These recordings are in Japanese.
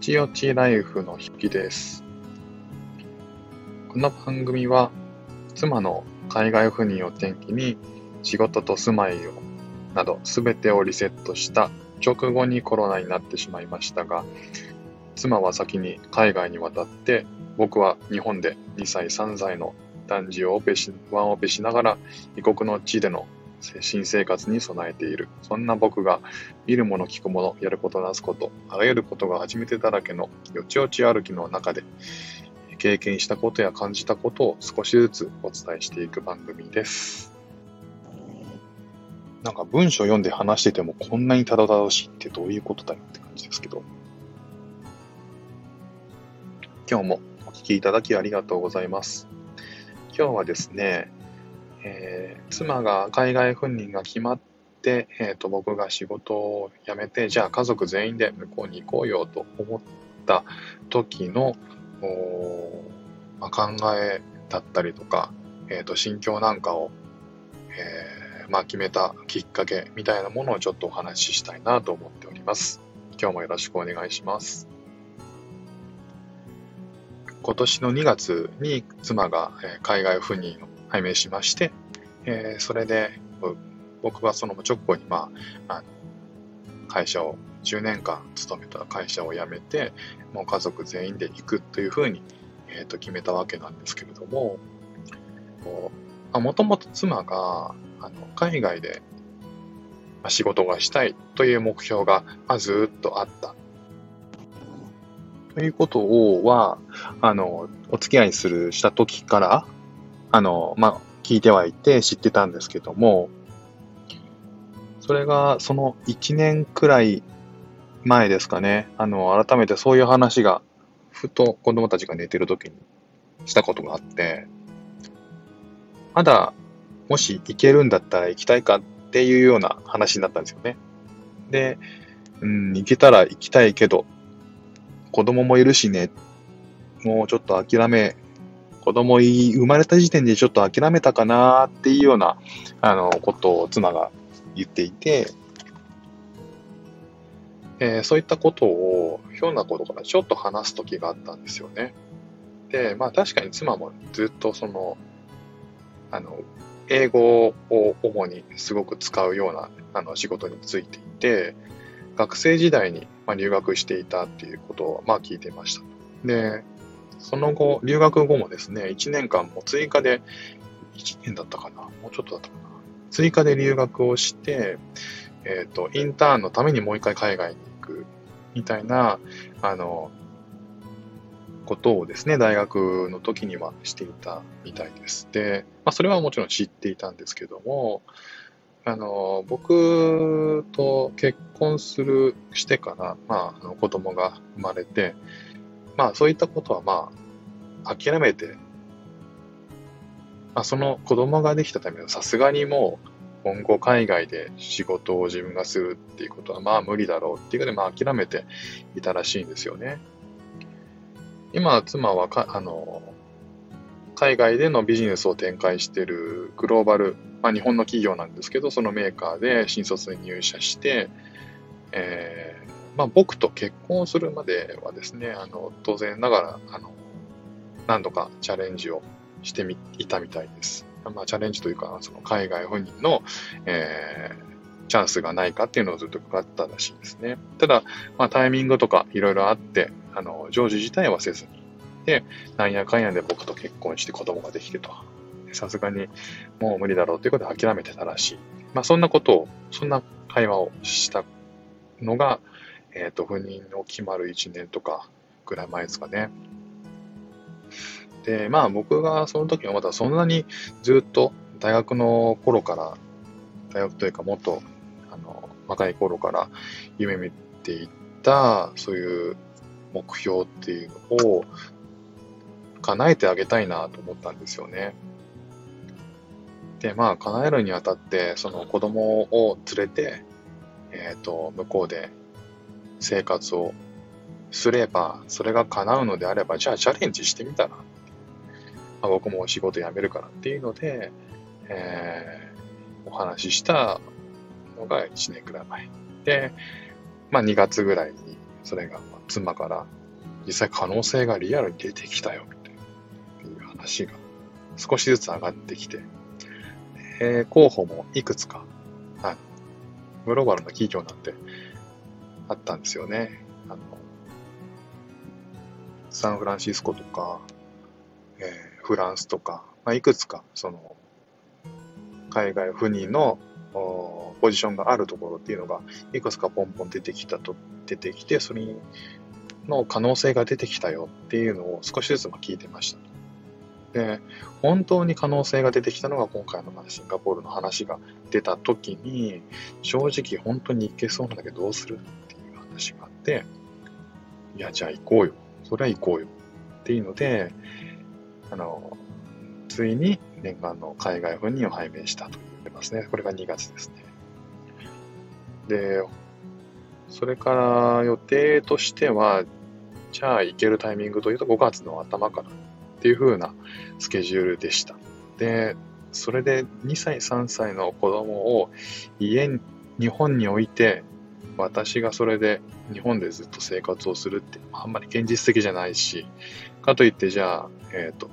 ちよちライフの日記です。この番組は、妻の海外赴任を転機に仕事と住まいをなど全てをリセットした直後にコロナになってしまいましたが、妻は先に海外に渡って、僕は日本で2歳3歳の男児をオペし、ワンオペしながら異国の地での新生活に備えている。そんな僕が見るもの、聞くもの、やることなすこと、あらゆることが初めてだらけのよちよち歩きの中で経験したことや感じたことを少しずつお伝えしていく番組です。なんか文章読んで話しててもこんなにたどたどしいってどういうことだよって感じですけど。今日もお聞きいただきありがとうございます。今日はですね、えー、妻が海外赴任が決まって、えーと、僕が仕事を辞めてじゃあ家族全員で向こうに行こうよと思った時の、まあ、考えだったりとか、えーと、心境なんかを、えー、まあ、決めたきっかけみたいなものをちょっとお話ししたいなと思っております。今日もよろしくお願いします。今年の2月に妻が海外赴任を拝命しまして、えー、それで僕はその直後に、まあ、あの会社を10年間勤めた会社を辞めてもう家族全員で行くというふうに、えー、と決めたわけなんですけれどももともと妻があの海外で仕事がしたいという目標が、まあ、ずっとあった。ということをはあのお付き合いするした時からあの、まあ、聞いてはいて知ってたんですけども、それがその1年くらい前ですかね、あの、改めてそういう話が、ふと子供たちが寝てる時にしたことがあって、まだ、もし行けるんだったら行きたいかっていうような話になったんですよね。で、うん、行けたら行きたいけど、子供もいるしね、もうちょっと諦め子供生まれた時点でちょっと諦めたかなっていうような、あの、ことを妻が言っていて、えー、そういったことを、ひょんなことからちょっと話す時があったんですよね。で、まあ確かに妻もずっとその、あの、英語を主にすごく使うようなあの仕事についていて、学生時代にま留学していたっていうことをまあ聞いていました。で、その後、留学後もですね、1年間も追加で、1年だったかなもうちょっとだったかな追加で留学をして、えっ、ー、と、インターンのためにもう一回海外に行く、みたいな、あの、ことをですね、大学の時にはしていたみたいです。で、まあ、それはもちろん知っていたんですけども、あの、僕と結婚する、してから、まあ、あの子供が生まれて、まあそういったことはまあ諦めて、まあその子供ができたためのさすがにもう今後海外で仕事を自分がするっていうことはまあ無理だろうっていうことでまあ諦めていたらしいんですよね。今妻はかあの海外でのビジネスを展開しているグローバル、まあ、日本の企業なんですけどそのメーカーで新卒に入社して、えーまあ、僕と結婚するまではですね、あの、当然ながら、あの、何度かチャレンジをしてみ、いたみたいです。まあ、チャレンジというか、その海外本人の、えー、チャンスがないかっていうのをずっとかかったらしいですね。ただ、まあ、タイミングとかいろいろあって、あの、成就自体はせずに。で、なんやかんやで僕と結婚して子供ができてと。さすがにもう無理だろうということで諦めてたらしい。まあ、そんなことを、そんな会話をしたのが、えっ、ー、と、赴任を決まる1年とかぐらい前ですかね。で、まあ僕がその時はまだそんなにずっと大学の頃から、大学というかもっと、あの、若い頃から夢見ていった、そういう目標っていうのを叶えてあげたいなと思ったんですよね。で、まあ、叶えるにあたって、その子供を連れて、えっ、ー、と、向こうで生活をすれば、それが叶うのであれば、じゃあチャレンジしてみたら。まあ、僕も仕事辞めるからっていうので、えー、お話ししたのが1年くらい前。で、まあ2月ぐらいに、それが妻から実際可能性がリアルに出てきたよっていう話が少しずつ上がってきて、えー、候補もいくつか、はい、グローバルな企業なんてあったんですよね。あのサンフランシスコとか、えー、フランスとか、まあ、いくつかその海外赴任のポジションがあるところっていうのがいくつかポンポン出てきたと出てきてそれの可能性が出てきたよっていうのを少しずつ聞いてました。で、本当に可能性が出てきたのが今回のシンガポールの話が出た時に、正直本当に行けそうなんだけどどうするていう話があって、いや、じゃあ行こうよ。それは行こうよ。っていうので、あの、ついに念願の海外赴任を拝命したと言ってますね。これが2月ですね。で、それから予定としては、じゃあ行けるタイミングというと5月の頭からっていう風なスケジュールでした。で、それで2歳、3歳の子供を家に、日本に置いて、私がそれで日本でずっと生活をするってあんまり現実的じゃないし、かといってじゃあ、えっ、ー、と、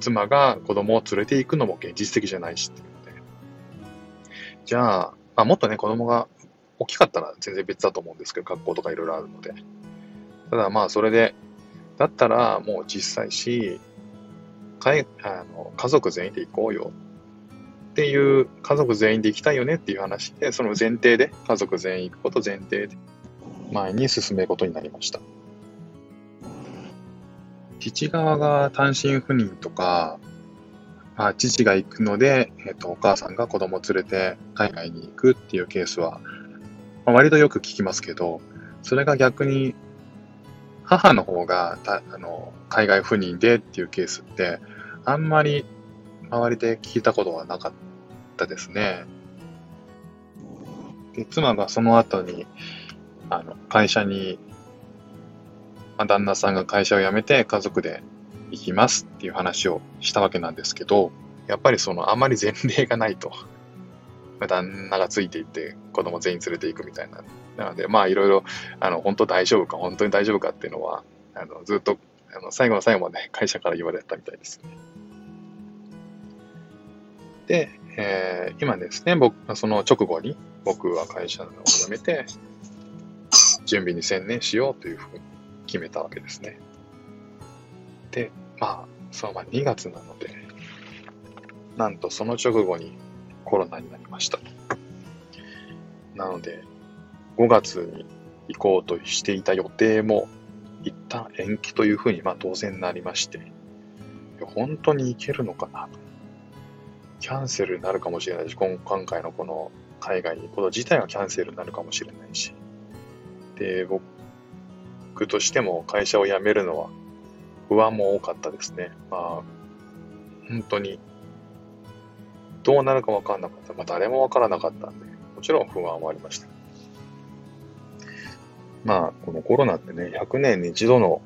妻が子供を連れて行くのも現実的じゃないしっていうので、じゃあ、まあ、もっとね、子供が大きかったら全然別だと思うんですけど、学校とかいろいろあるので。ただまあ、それで、だったらもう小さいし、かいあの家族全員で行こうよっていう、家族全員で行きたいよねっていう話で、その前提で、家族全員行くこと前提で、前に進めることになりました。父側が単身赴任とか、まあ、父が行くので、えっ、と、お母さんが子供を連れて海外に行くっていうケースは、まあ、割とよく聞きますけど、それが逆に母の方がたあの海外赴任でっていうケースって、あんまり周りで聞いたことはなかったですね。で妻がその後にあの会社に、まあ、旦那さんが会社を辞めて家族で行きますっていう話をしたわけなんですけど、やっぱりそのあまり前例がないと。旦那がついていって子供全員連れていくみたいななので、まあいろいろ、あの、本当大丈夫か、本当に大丈夫かっていうのは、あの、ずっと、あの、最後の最後まで会社から言われたみたいですね。で、えー、今ですね、僕、その直後に僕は会社を辞めて、準備に専念しようというふうに決めたわけですね。で、まあ、そのまあ2月なので、なんとその直後にコロナになりました。なので、5月に行こうとしていた予定も一旦延期というふうにまあ当然なりまして、本当に行けるのかなと。キャンセルになるかもしれないし、今回のこの海外に行くこと自体がキャンセルになるかもしれないし。で、僕としても会社を辞めるのは不安も多かったですね。まあ、本当にどうなるか分からなかった。まあ誰も分からなかったんで、もちろん不安はありました。まあ、このコロナってね、100年に一度の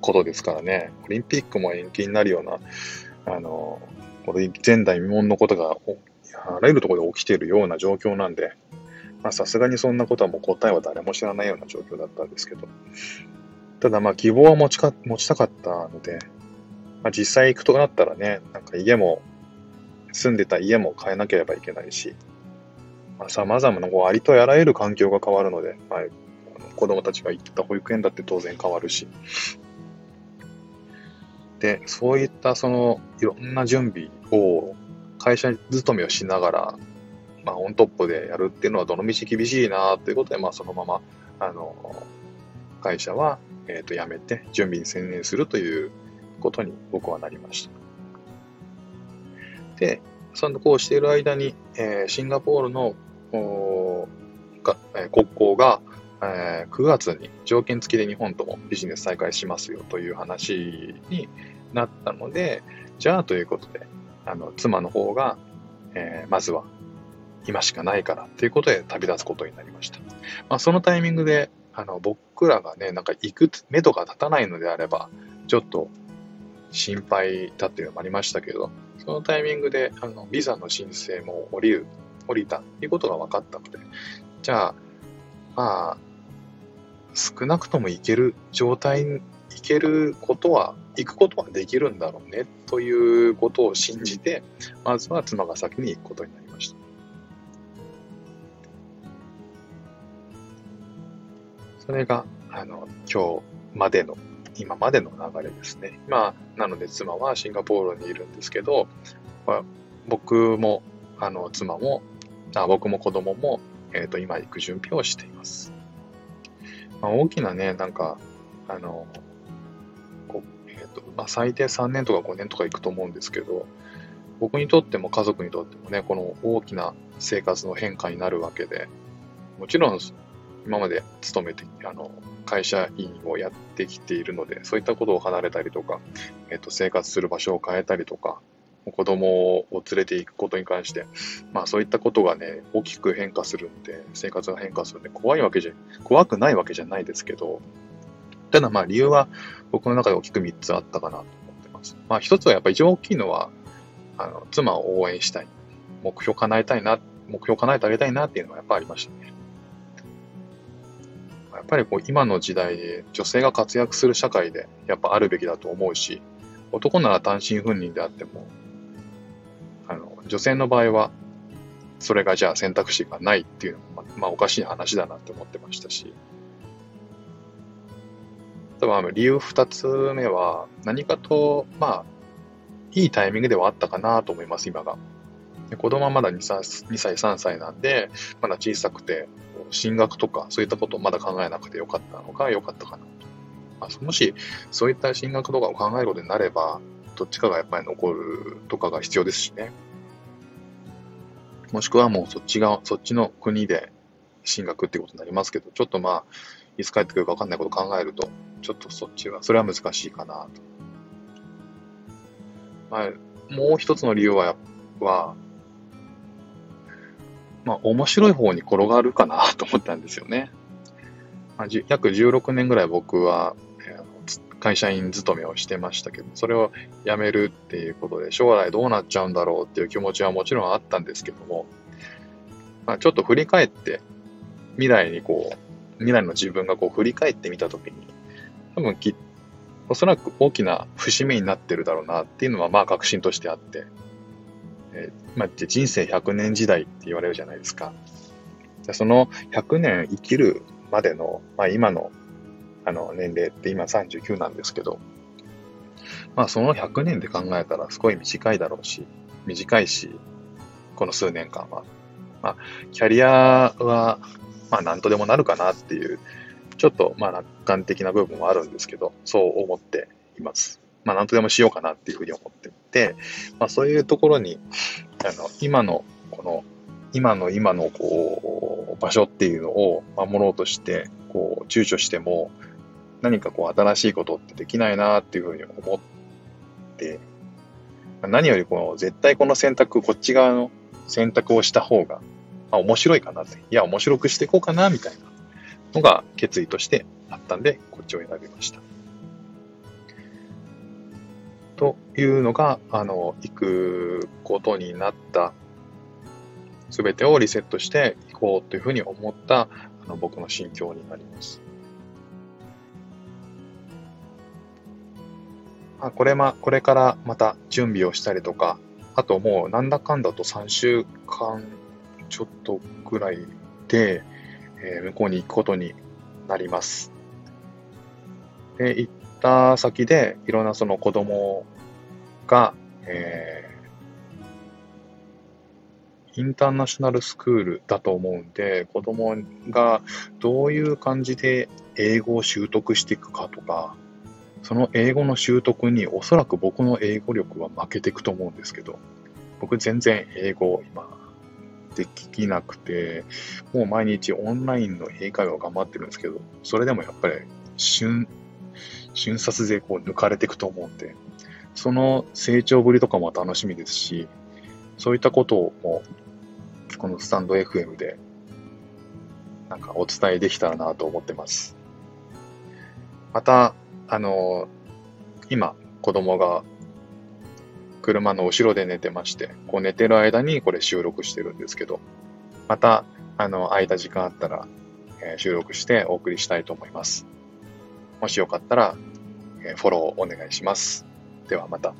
ことですからね、オリンピックも延期になるような、あの、これ前代未聞のことがあらゆるところで起きているような状況なんで、さすがにそんなことはもう答えは誰も知らないような状況だったんですけど、ただまあ希望は持ちか持ちたかったので、まあ、実際行くとなったらね、なんか家も、住んでた家も変えなければいけないし、まあ、様々なこうありとあらゆる環境が変わるので、まあ、子供たちが行った保育園だって当然変わるし。で、そういったそのいろんな準備を会社勤めをしながら、まあ、オントップでやるっていうのはどのみち厳しいなということで、まあ、そのまま、あの、会社は、えっ、ー、と、辞めて準備に専念するということに僕はなりました。で、そのこうしている間に、えー、シンガポールのが、えー、国交が、え、9月に条件付きで日本ともビジネス再開しますよという話になったので、じゃあということで、あの、妻の方が、えー、まずは今しかないからということで旅立つことになりました。まあ、そのタイミングで、あの、僕らがね、なんか行く目処が立たないのであれば、ちょっと心配だっていうのもありましたけど、そのタイミングで、あの、ビザの申請も降りる、降りたということが分かったので、じゃあ、まあ、少なくとも行ける状態に行けることは、行くことはできるんだろうね、ということを信じて、まずは妻が先に行くことになりました。それが、あの、今日までの、今までの流れですね。まあ、なので妻はシンガポールにいるんですけど、僕も、あの、妻も、あ僕も子供も、えっ、ー、と、今行く準備をしています。まあ、大きなね、なんか、あの、こえっ、ー、と、まあ、最低3年とか5年とか行くと思うんですけど、僕にとっても家族にとってもね、この大きな生活の変化になるわけで、もちろん今まで勤めて、あの、会社員をやってきているので、そういったことを離れたりとか、えっ、と、生活する場所を変えたりとか、子供を連れていくことに関して、まあそういったことがね、大きく変化するんで、生活が変化するんで、怖いわけじゃ、怖くないわけじゃないですけど、ただまあ理由は僕の中で大きく3つあったかなと思ってます。まあ一つはやっぱり一番大きいのは、あの、妻を応援したい。目標叶えたいな、目標叶えてあげたいなっていうのはやっぱありましたね。やっぱりこう今の時代で女性が活躍する社会でやっぱあるべきだと思うし、男なら単身赴任であっても、あの、女性の場合は、それがじゃあ選択肢がないっていうのも、まあおかしい話だなって思ってましたし、多分理由二つ目は何かと、まあ、いいタイミングではあったかなと思います、今が。子供はまだ 2, 2歳、3歳なんで、まだ小さくて、進学とかそういったことをまだ考えなくてよかったのか良かったかなと。まあ、もしそういった進学とかを考えることになれば、どっちかがやっぱり残るとかが必要ですしね。もしくはもうそっちが、そっちの国で進学ってことになりますけど、ちょっとまあ、いつ帰ってくるかわかんないことを考えると、ちょっとそっちは、それは難しいかなと。まあ、もう一つの理由は、は、まあ、面白い方に転がるかなと思ったんですよね。まあ、約16年ぐらい僕は、会社員勤めをしてましたけど、それを辞めるっていうことで、将来どうなっちゃうんだろうっていう気持ちはもちろんあったんですけども、まあ、ちょっと振り返って、未来にこう、未来の自分がこう振り返ってみたときに、多分き、おそらく大きな節目になってるだろうなっていうのはまあ確信としてあって、えー、まあ、人生100年時代って言われるじゃないですか。その100年生きるまでの、まあ、今のあの年齢って今39なんですけど、まあその100年で考えたらすごい短いだろうし、短いし、この数年間は。まあ、キャリアは、まあ何とでもなるかなっていう、ちょっとまあ楽観的な部分はあるんですけど、そう思っています。まあ、なんとでもしようかなっていうふうに思っていて、まあ、そういうところに、あの、今の、この、今の今の、こう、場所っていうのを守ろうとして、こう、躊躇しても、何かこう、新しいことってできないなっていうふうに思って、何よりこの、絶対この選択、こっち側の選択をした方が、あ、面白いかなって、いや、面白くしていこうかな、みたいなのが決意としてあったんで、こっちを選びました。というのが、あの、行くことになった、すべてをリセットしていこうというふうに思った、あの僕の心境になります。あこれま、これからまた準備をしたりとか、あともうなんだかんだと3週間ちょっとぐらいで、えー、向こうに行くことになります。で、行った先で、いろんなその子供が、えー、インターナショナルスクールだと思うんで、子供がどういう感じで英語を習得していくかとか、その英語の習得におそらく僕の英語力は負けていくと思うんですけど、僕全然英語今できなくて、もう毎日オンラインの英会話を頑張ってるんですけど、それでもやっぱり瞬瞬殺でこう抜かれていくと思うんで、その成長ぶりとかも楽しみですし、そういったことをもう、このスタンド FM で、なんかお伝えできたらなと思ってます。また、あの、今、子供が車の後ろで寝てまして、こう寝てる間にこれ収録してるんですけど、また、あの、空いた時間あったら、え収録してお送りしたいと思います。もしよかったら、えフォローお願いします。ではまた。